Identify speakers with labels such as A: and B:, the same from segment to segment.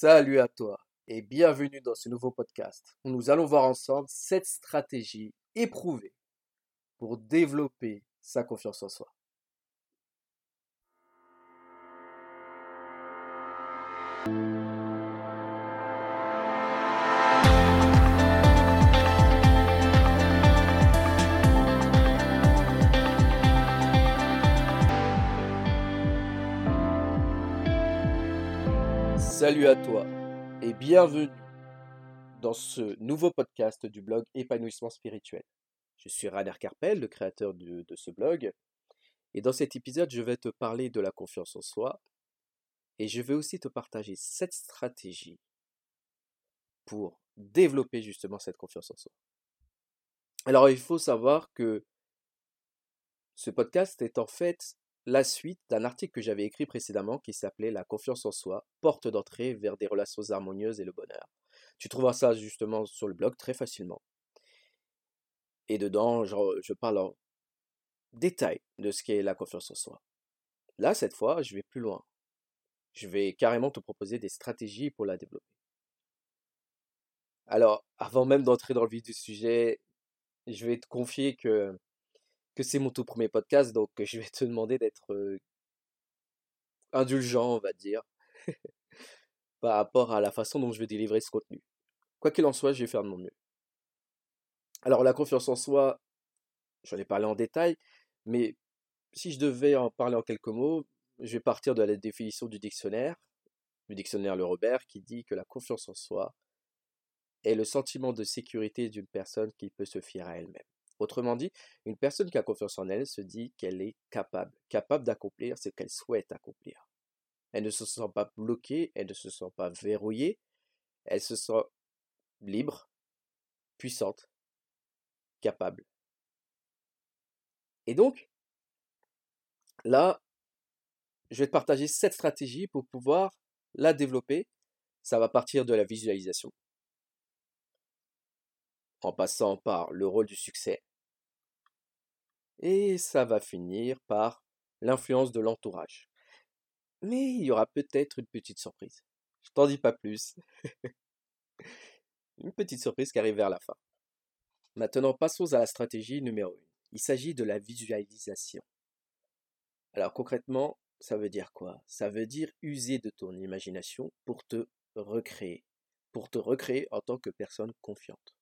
A: Salut à toi et bienvenue dans ce nouveau podcast où nous allons voir ensemble cette stratégie éprouvée pour développer sa confiance en soi. Salut à toi et bienvenue dans ce nouveau podcast du blog Épanouissement spirituel. Je suis Rainer Carpel, le créateur de, de ce blog, et dans cet épisode, je vais te parler de la confiance en soi et je vais aussi te partager cette stratégie pour développer justement cette confiance en soi. Alors, il faut savoir que ce podcast est en fait la suite d'un article que j'avais écrit précédemment qui s'appelait La confiance en soi, porte d'entrée vers des relations harmonieuses et le bonheur. Tu trouveras ça justement sur le blog très facilement. Et dedans, je, parle en détail de ce qu'est la confiance en soi. Là, cette fois, je vais plus loin. Je vais carrément te proposer des stratégies pour la développer. Alors, avant même d'entrer dans le vif du sujet, je vais te confier que c'est mon tout premier podcast, donc je vais te demander d'être indulgent, on va dire, par rapport à la façon dont je vais délivrer ce contenu. Quoi qu'il en soit, je vais faire de mon mieux. Alors la confiance en soi, j'en ai parlé en détail, mais si je devais en parler en quelques mots, je vais partir de la définition du dictionnaire, du dictionnaire Le Robert, qui dit que la confiance en soi est le sentiment de sécurité d'une personne qui peut se fier à elle-même. Autrement dit, une personne qui a confiance en elle se dit qu'elle est capable, capable d'accomplir ce qu'elle souhaite accomplir. Elle ne se sent pas bloquée, elle ne se sent pas verrouillée, elle se sent libre, puissante, capable. Et donc, là, je vais te partager cette stratégie pour pouvoir la développer. Ça va partir de la visualisation, en passant par le rôle du succès, et ça va finir par l'influence de l'entourage. Mais il y aura peut-être une petite surprise. Je t'en dis pas plus. une petite surprise qui arrive vers la fin. Maintenant, passons à la stratégie numéro 1. Il s'agit de la visualisation. Alors concrètement, ça veut dire quoi? Ça veut dire user de ton imagination pour te recréer, pour te recréer en tant que personne confiante.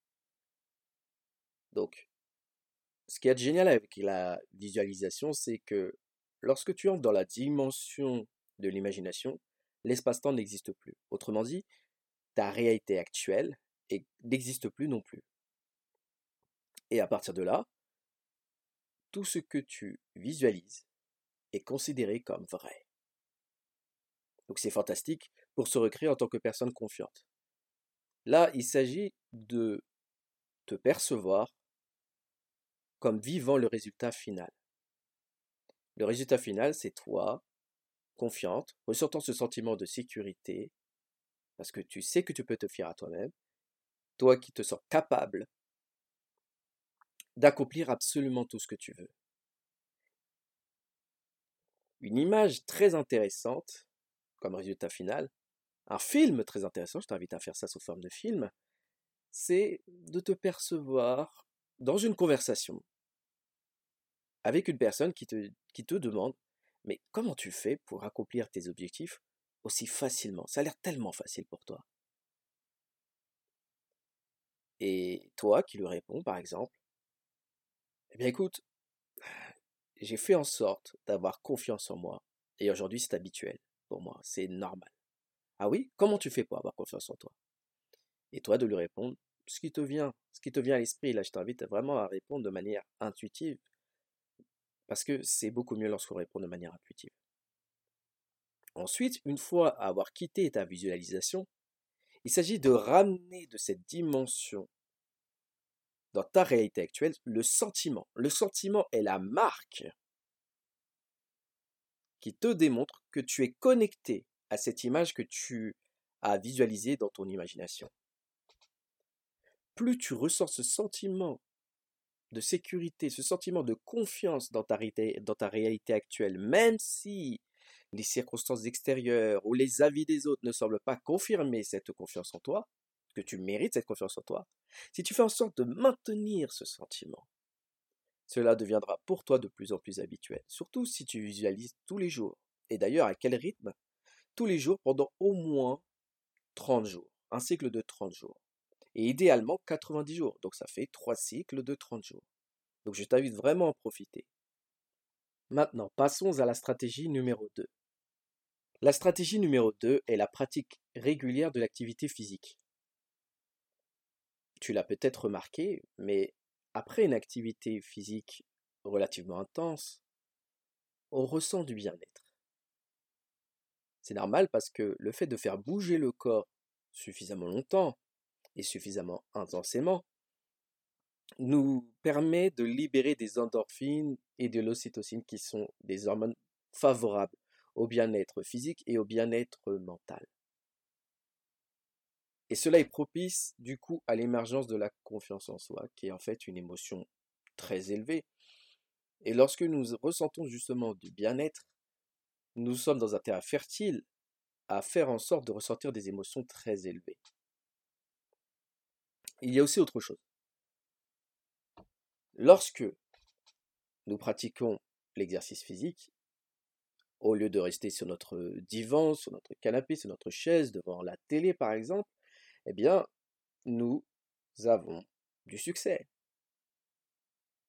A: Donc, ce qui est génial avec la visualisation, c'est que lorsque tu entres dans la dimension de l'imagination, l'espace-temps n'existe plus. Autrement dit, ta réalité actuelle n'existe plus non plus. Et à partir de là, tout ce que tu visualises est considéré comme vrai. Donc c'est fantastique pour se recréer en tant que personne confiante. Là, il s'agit de te percevoir comme vivant le résultat final. Le résultat final, c'est toi, confiante, ressortant ce sentiment de sécurité, parce que tu sais que tu peux te fier à toi-même, toi qui te sens capable d'accomplir absolument tout ce que tu veux. Une image très intéressante comme résultat final, un film très intéressant, je t'invite à faire ça sous forme de film, c'est de te percevoir dans une conversation avec une personne qui te, demande Mais comment tu fais pour accomplir tes objectifs aussi facilement? Ça a l'air tellement facile pour toi. Et toi qui lui réponds, par exemple, Eh bien écoute, j'ai fait en sorte d'avoir confiance en moi, et aujourd'hui c'est habituel pour moi, c'est normal. Ah oui? Comment tu fais pour avoir confiance en toi? Et toi de lui répondre ce qui te vient, à l'esprit. Là, je t'invite vraiment à répondre de manière intuitive, parce que c'est beaucoup mieux lorsqu'on répond de manière intuitive. Ensuite, une fois avoir quitté ta visualisation, il s'agit de ramener de cette dimension dans ta réalité actuelle le sentiment. Le sentiment est la marque qui te démontre que tu es connecté à cette image que tu as visualisée dans ton imagination plus tu ressens ce sentiment de sécurité, ce sentiment de confiance dans ta, dans ta réalité actuelle, même si les circonstances extérieures ou les avis des autres ne semblent pas confirmer cette confiance en toi, que tu mérites cette confiance en toi, si tu fais en sorte de maintenir ce sentiment, cela deviendra pour toi de plus en plus habituel, surtout si tu visualises tous les jours. Et d'ailleurs, à quel rythme? Tous les jours pendant au moins 30 jours, un cycle de 30 jours. Et idéalement 90 jours, donc ça fait 3 cycles de 30 jours. Donc je t'invite vraiment à en profiter. Maintenant, passons à la stratégie numéro 2. La stratégie numéro 2 est la pratique régulière de l'activité physique. Tu l'as peut-être remarqué, mais après une activité physique relativement intense, on ressent du bien-être. C'est normal parce que le fait de faire bouger le corps suffisamment longtemps et suffisamment intensément nous permet de libérer des endorphines et de l'ocytocine qui sont des hormones favorables au bien-être physique et au bien-être mental. Et cela est propice du coup à l'émergence de la confiance en soi, qui est en fait une émotion très élevée. Et lorsque nous ressentons justement du bien-être, nous sommes dans un terrain fertile à faire en sorte de ressentir des émotions très élevées. Il y a aussi autre chose. Lorsque nous pratiquons l'exercice physique, au lieu de rester sur notre divan, sur notre canapé, sur notre chaise, devant la télé par exemple, eh bien, nous avons du succès.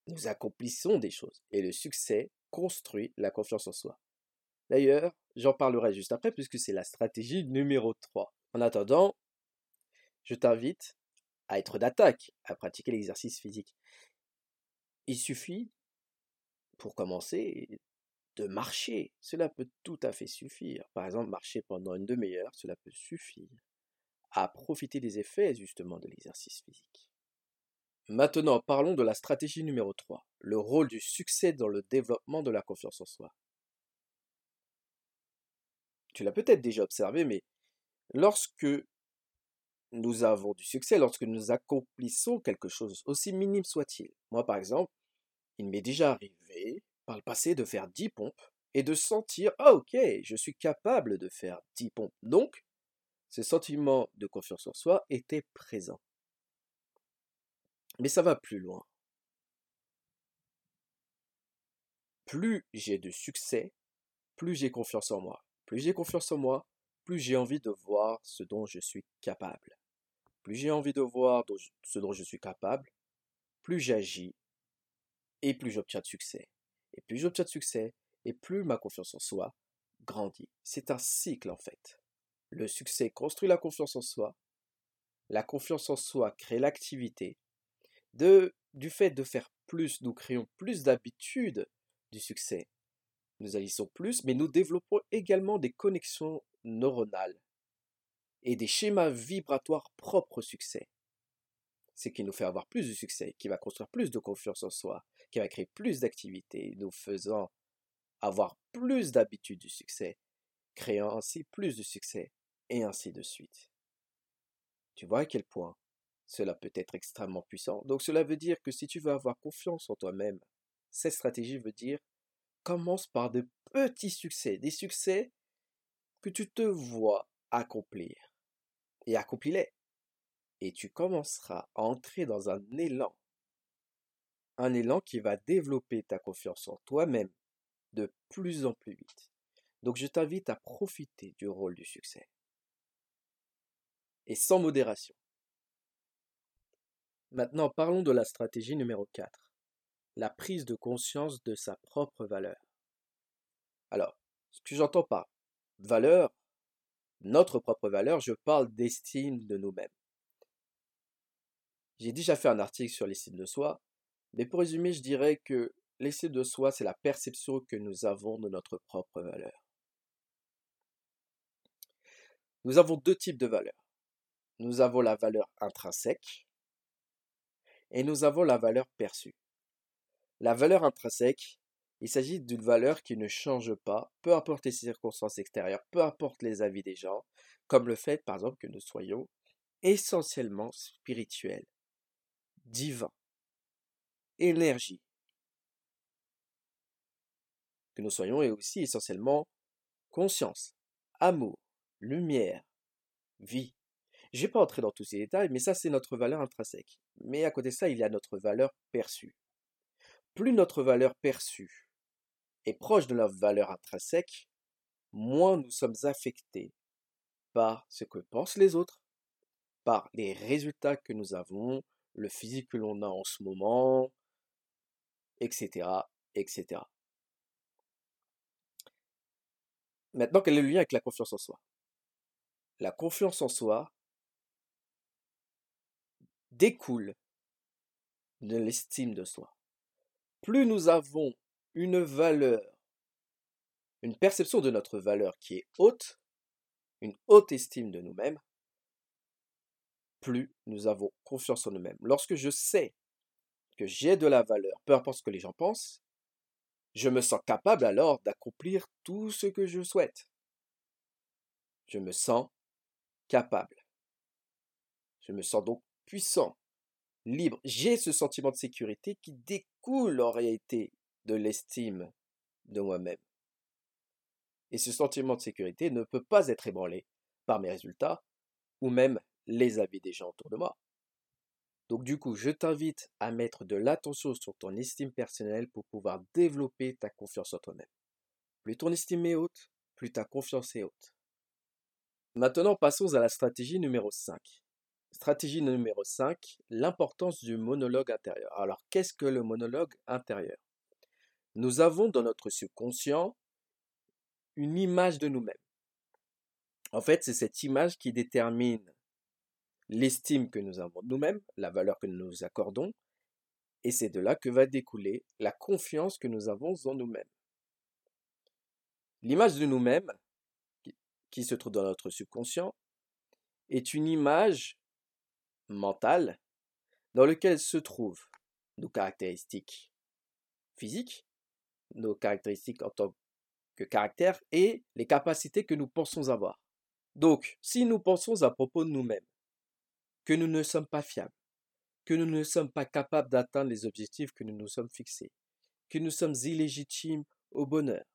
A: Nous accomplissons des choses et le succès construit la confiance en soi. D'ailleurs, j'en parlerai juste après puisque c'est la stratégie numéro 3. En attendant, je t'invite à être d'attaque, à pratiquer l'exercice physique. Il suffit, pour commencer, de marcher. Cela peut tout à fait suffire. Par exemple, marcher pendant une demi-heure, cela peut suffire à profiter des effets justement de l'exercice physique. Maintenant, parlons de la stratégie numéro 3, le rôle du succès dans le développement de la confiance en soi. Tu l'as peut-être déjà observé, mais lorsque nous avons du succès, lorsque nous accomplissons quelque chose, aussi minime soit-il, moi par exemple, il m'est déjà arrivé par le passé de faire 10 pompes et de sentir, ah ok, je suis capable de faire 10 pompes. Donc, ce sentiment de confiance en soi était présent. Mais ça va plus loin. Plus j'ai de succès, plus j'ai confiance en moi. Plus j'ai confiance en moi, plus j'ai envie de voir ce dont je suis capable. Plus j'ai envie de voir ce dont je suis capable, plus j'agis et plus j'obtiens de succès. Et plus j'obtiens de succès, et plus ma confiance en soi grandit. C'est un cycle en fait. Le succès construit la confiance en soi. La confiance en soi crée l'activité. Du fait de faire plus, nous créons plus d'habitudes du succès. Nous agissons plus, mais nous développons également des connexions neuronales et des schémas vibratoires propres au succès. Ce qui nous fait avoir plus de succès, qui va construire plus de confiance en soi, qui va créer plus d'activités, nous faisant avoir plus d'habitudes du succès, créant ainsi plus de succès, et ainsi de suite. Tu vois à quel point cela peut être extrêmement puissant. Donc cela veut dire que si tu veux avoir confiance en toi-même, cette stratégie veut dire commence par de petits succès, des succès tu te vois accomplir. Et accomplis-les. Et tu commenceras à entrer dans un élan. Un élan qui va développer ta confiance en toi-même de plus en plus vite. Donc je t'invite à profiter du rôle du succès et sans modération. Maintenant, parlons de la stratégie numéro 4, la prise de conscience de sa propre valeur. Alors, ce que j'entends par valeur, notre propre valeur, je parle d'estime de nous-mêmes. J'ai déjà fait un article sur l'estime de soi, mais pour résumer, je dirais que l'estime de soi, c'est la perception que nous avons de notre propre valeur. Nous avons deux types de valeurs nous avons la valeur intrinsèque et nous avons la valeur perçue. La valeur intrinsèque, il s'agit d'une valeur qui ne change pas, peu importe les circonstances extérieures, peu importe les avis des gens, comme le fait par exemple que nous soyons essentiellement spirituels, divins, énergie, que nous soyons et aussi essentiellement conscience, amour, lumière, vie. Je vais pas entrer dans tous ces détails, mais ça c'est notre valeur intrinsèque. Mais à côté de ça, il y a notre valeur perçue. Plus notre valeur perçue est proche de notre valeur intrinsèque, moins nous sommes affectés par ce que pensent les autres, par les résultats que nous avons, le physique que l'on a en ce moment, etc., etc. Maintenant, quel est le lien avec la confiance en soi? La confiance en soi découle de l'estime de soi. Plus nous avons une valeur, une perception de notre valeur qui est haute, une haute estime de nous-mêmes, plus nous avons confiance en nous-mêmes. Lorsque je sais que j'ai de la valeur, peu importe ce que les gens pensent, je me sens capable alors d'accomplir tout ce que je souhaite. Je me sens capable. Je me sens donc puissant, libre. J'ai ce sentiment de sécurité qui découle en réalité de l'estime de moi-même. Et ce sentiment de sécurité ne peut pas être ébranlé par mes résultats ou même les avis des gens autour de moi. Donc du coup, je t'invite à mettre de l'attention sur ton estime personnelle pour pouvoir développer ta confiance en toi-même. Plus ton estime est haute, plus ta confiance est haute. Maintenant, passons à la stratégie numéro 5. Stratégie numéro 5, l'importance du monologue intérieur. Alors, qu'est-ce que le monologue intérieur? Nous avons dans notre subconscient une image de nous-mêmes. En fait, c'est cette image qui détermine l'estime que nous avons de nous-mêmes, la valeur que nous nous accordons, et c'est de là que va découler la confiance que nous avons en nous-mêmes. L'image de nous-mêmes, qui se trouve dans notre subconscient, est une image mentale dans laquelle se trouvent nos caractéristiques physiques, nos caractéristiques en tant que caractère et les capacités que nous pensons avoir. Donc, si nous pensons à propos de nous-mêmes que nous ne sommes pas fiables, que nous ne sommes pas capables d'atteindre les objectifs que nous nous sommes fixés, que nous sommes illégitimes au bonheur,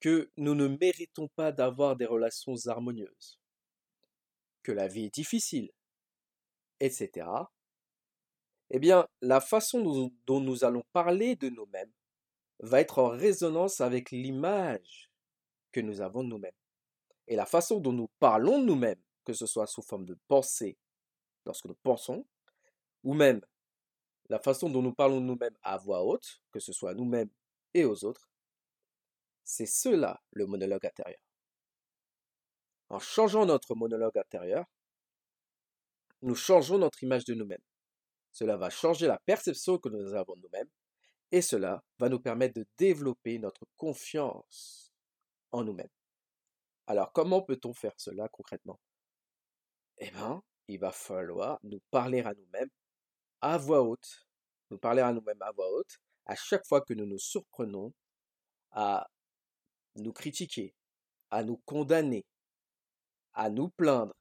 A: que nous ne méritons pas d'avoir des relations harmonieuses, que la vie est difficile, etc., eh bien, la façon dont nous allons parler de nous-mêmes va être en résonance avec l'image que nous avons de nous-mêmes. Et la façon dont nous parlons de nous-mêmes que ce soit sous forme de pensée lorsque nous pensons, ou même la façon dont nous parlons de nous-mêmes à voix haute, que ce soit à nous-mêmes et aux autres, c'est cela le monologue intérieur. En changeant notre monologue intérieur, nous changeons notre image de nous-mêmes. Cela va changer la perception que nous avons de nous-mêmes et cela va nous permettre de développer notre confiance en nous-mêmes. Alors comment peut-on faire cela concrètement? Eh bien, il va falloir nous parler à nous-mêmes à voix haute, nous parler à nous-mêmes à voix haute, à chaque fois que nous nous surprenons à nous critiquer, à nous condamner, à nous plaindre,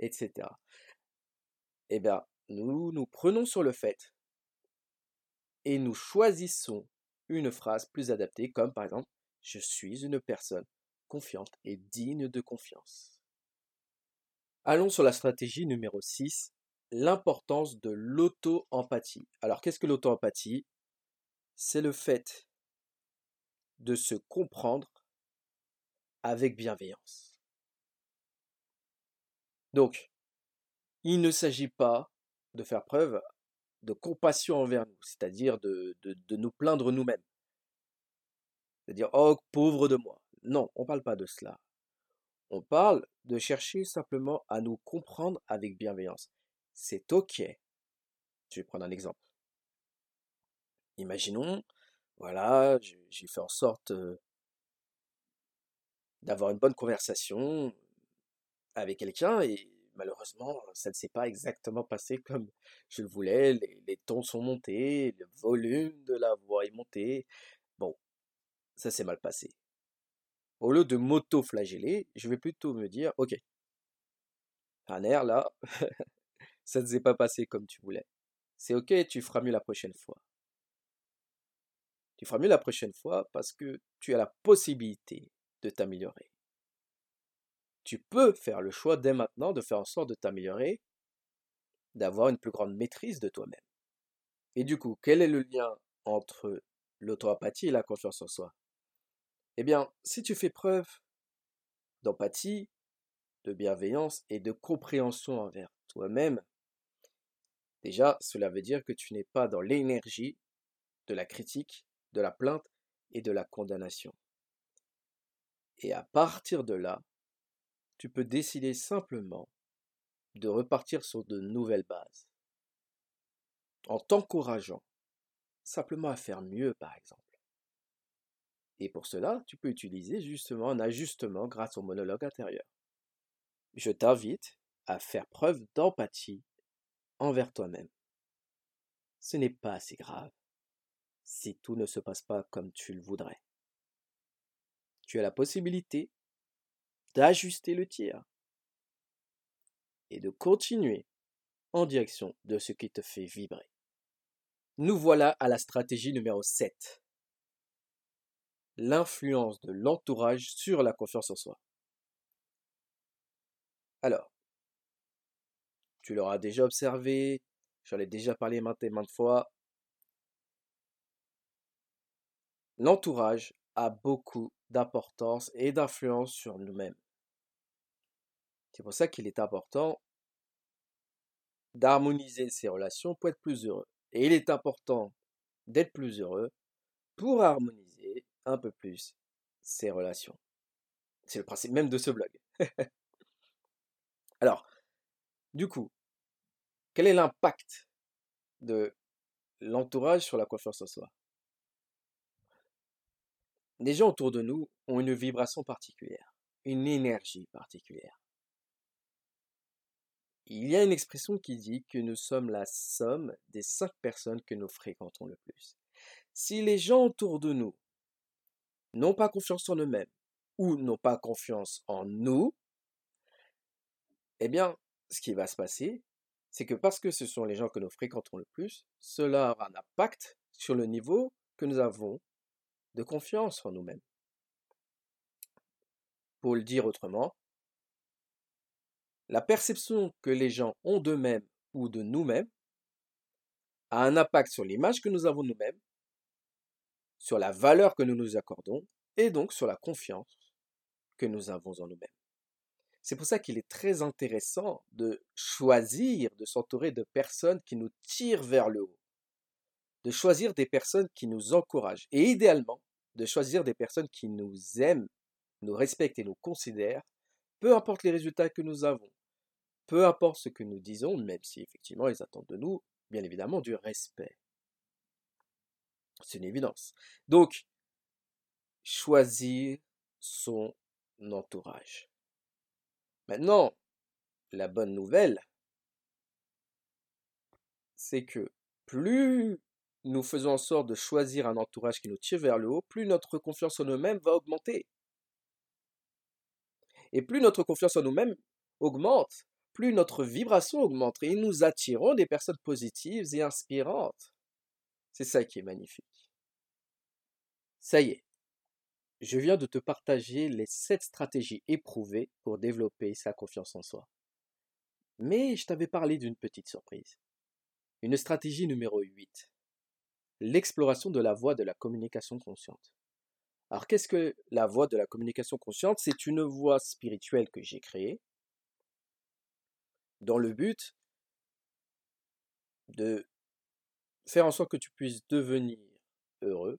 A: etc. Eh bien, nous nous prenons sur le fait et nous choisissons une phrase plus adaptée, comme par exemple, je suis une personne confiante et digne de confiance. Allons sur la stratégie numéro 6, l'importance de l'auto-empathie. Alors qu'est-ce que l'auto-empathie? C'est le fait de se comprendre avec bienveillance. Donc, il ne s'agit pas de faire preuve de compassion envers nous, c'est-à-dire de, nous plaindre nous-mêmes. C'est-à-dire, oh, pauvre de moi. Non, on ne parle pas de cela. On parle de chercher simplement à nous comprendre avec bienveillance. C'est OK. Je vais prendre un exemple. Imaginons, voilà, j'ai fait en sorte d'avoir une bonne conversation avec quelqu'un et malheureusement, ça ne s'est pas exactement passé comme je le voulais. Les, tons sont montés, le volume de la voix est monté. Bon, ça s'est mal passé. Au lieu de m'auto-flageller, je vais plutôt me dire, ok, un air là, ça ne s'est pas passé comme tu voulais. C'est ok, tu feras mieux la prochaine fois. Tu feras mieux la prochaine fois parce que tu as la possibilité de t'améliorer. Tu peux faire le choix dès maintenant de faire en sorte de t'améliorer, d'avoir une plus grande maîtrise de toi-même. Et du coup, quel est le lien entre l'auto-empathie et la confiance en soi? Eh bien, si tu fais preuve d'empathie, de bienveillance et de compréhension envers toi-même, déjà, cela veut dire que tu n'es pas dans l'énergie de la critique, de la plainte et de la condamnation. Et à partir de là, tu peux décider simplement de repartir sur de nouvelles bases. En t'encourageant simplement à faire mieux, par exemple. Et pour cela, tu peux utiliser justement un ajustement grâce au monologue intérieur. Je t'invite à faire preuve d'empathie envers toi-même. Ce n'est pas assez grave si tout ne se passe pas comme tu le voudrais. Tu as la possibilité d'ajuster le tir et de continuer en direction de ce qui te fait vibrer. Nous voilà à la stratégie numéro 7. L'influence de l'entourage sur la confiance en soi. Alors, tu l'auras déjà observé, j'en ai déjà parlé maintes et maintes fois. L'entourage a beaucoup d'importance et d'influence sur nous-mêmes. C'est pour ça qu'il est important d'harmoniser ses relations pour être plus heureux. Et il est important d'être plus heureux pour harmoniser un peu plus ses relations. C'est le principe même de ce blog. Alors, du coup, quel est l'impact de l'entourage sur la confiance en soi? Les gens autour de nous ont une vibration particulière, une énergie particulière. Il y a une expression qui dit que nous sommes la somme des cinq personnes que nous fréquentons le plus. Si les gens autour de nous n'ont pas confiance en eux-mêmes ou n'ont pas confiance en nous, eh bien, ce qui va se passer, c'est que parce que ce sont les gens que nous fréquentons le plus, cela aura un impact sur le niveau que nous avons de confiance en nous-mêmes. Pour le dire autrement, la perception que les gens ont d'eux-mêmes ou de nous-mêmes a un impact sur l'image que nous avons de nous-mêmes, sur la valeur que nous nous accordons et donc sur la confiance que nous avons en nous-mêmes. C'est pour ça qu'il est très intéressant de choisir de s'entourer de personnes qui nous tirent vers le haut, de choisir des personnes qui nous encouragent et idéalement de choisir des personnes qui nous aiment, nous respectent et nous considèrent, peu importe les résultats que nous avons, peu importe ce que nous disons, même si effectivement ils attendent de nous, bien évidemment, du respect. C'est une évidence. Donc, choisir son entourage. Maintenant, la bonne nouvelle, c'est que plus nous faisons en sorte de choisir un entourage qui nous tire vers le haut, plus notre confiance en nous-mêmes va augmenter. Et plus notre confiance en nous-mêmes augmente, plus notre vibration augmente et nous attirons des personnes positives et inspirantes. C'est ça qui est magnifique. Ça y est, je viens de te partager les sept stratégies éprouvées pour développer sa confiance en soi. Mais je t'avais parlé d'une petite surprise. Une stratégie numéro 8. L'exploration de la voie de la communication consciente. Alors qu'est-ce que la voie de la communication consciente? C'est une voie spirituelle que j'ai créée dans le but de faire en sorte que tu puisses devenir heureux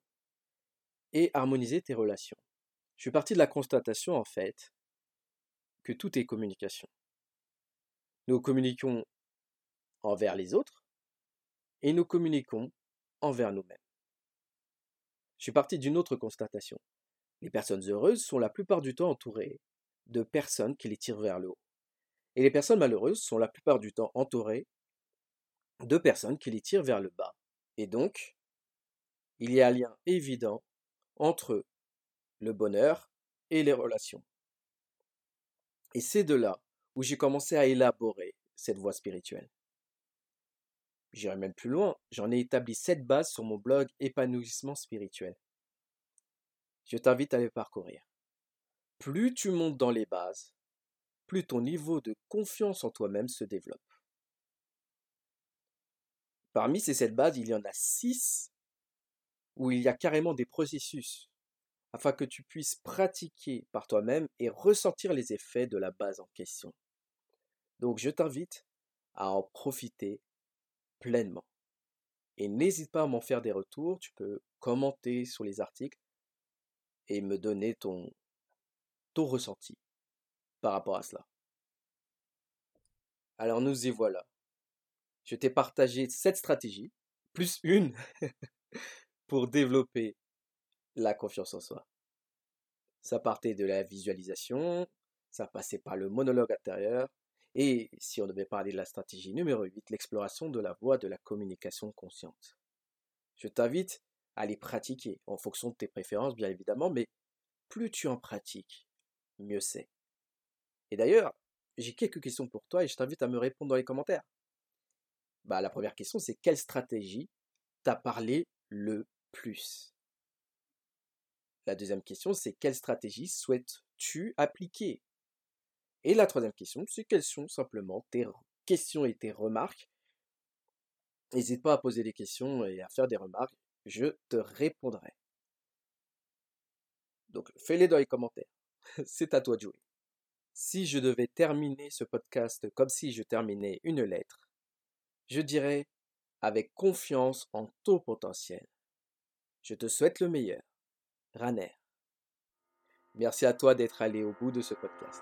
A: et harmoniser tes relations. Je suis parti de la constatation, en fait, que tout est communication. Nous communiquons envers les autres et nous communiquons envers nous-mêmes. Je suis parti d'une autre constatation. Les personnes heureuses sont la plupart du temps entourées de personnes qui les tirent vers le haut. Et les personnes malheureuses sont la plupart du temps entourées de personnes qui les tirent vers le bas. Et donc, il y a un lien évident entre le bonheur et les relations. Et c'est de là où j'ai commencé à élaborer cette voie spirituelle. J'irai même plus loin, j'en ai établi sept bases sur mon blog Épanouissement spirituel. Je t'invite à les parcourir. Plus tu montes dans les bases, plus ton niveau de confiance en toi-même se développe. Parmi ces sept bases, il y en a six où il y a carrément des processus afin que tu puisses pratiquer par toi-même et ressentir les effets de la base en question. Donc je t'invite à en profiter pleinement. Et n'hésite pas à m'en faire des retours, tu peux commenter sur les articles et me donner ton, ton ressenti par rapport à cela. Alors nous y voilà. Je t'ai partagé cette stratégie, plus une, pour développer la confiance en soi. Ça partait de la visualisation, ça passait par le monologue intérieur, et si on devait parler de la stratégie numéro 8, l'exploration de la voie de la communication consciente. Je t'invite à les pratiquer en fonction de tes préférences, bien évidemment, mais plus tu en pratiques, mieux c'est. Et d'ailleurs, j'ai quelques questions pour toi et je t'invite à me répondre dans les commentaires. Bah, la première question, c'est quelle stratégie t'a parlé le plus? La deuxième question, c'est quelle stratégie souhaites-tu appliquer et la troisième question, c'est quelles sont simplement tes questions et tes remarques? N'hésite pas à poser des questions et à faire des remarques, je te répondrai. Donc fais-les dans les commentaires. c'est à toi de jouer. Si je devais terminer ce podcast comme si je terminais une lettre, je dirais avec confiance en ton potentiel. Je te souhaite le meilleur. Raner. Merci à toi d'être allé au bout de ce podcast.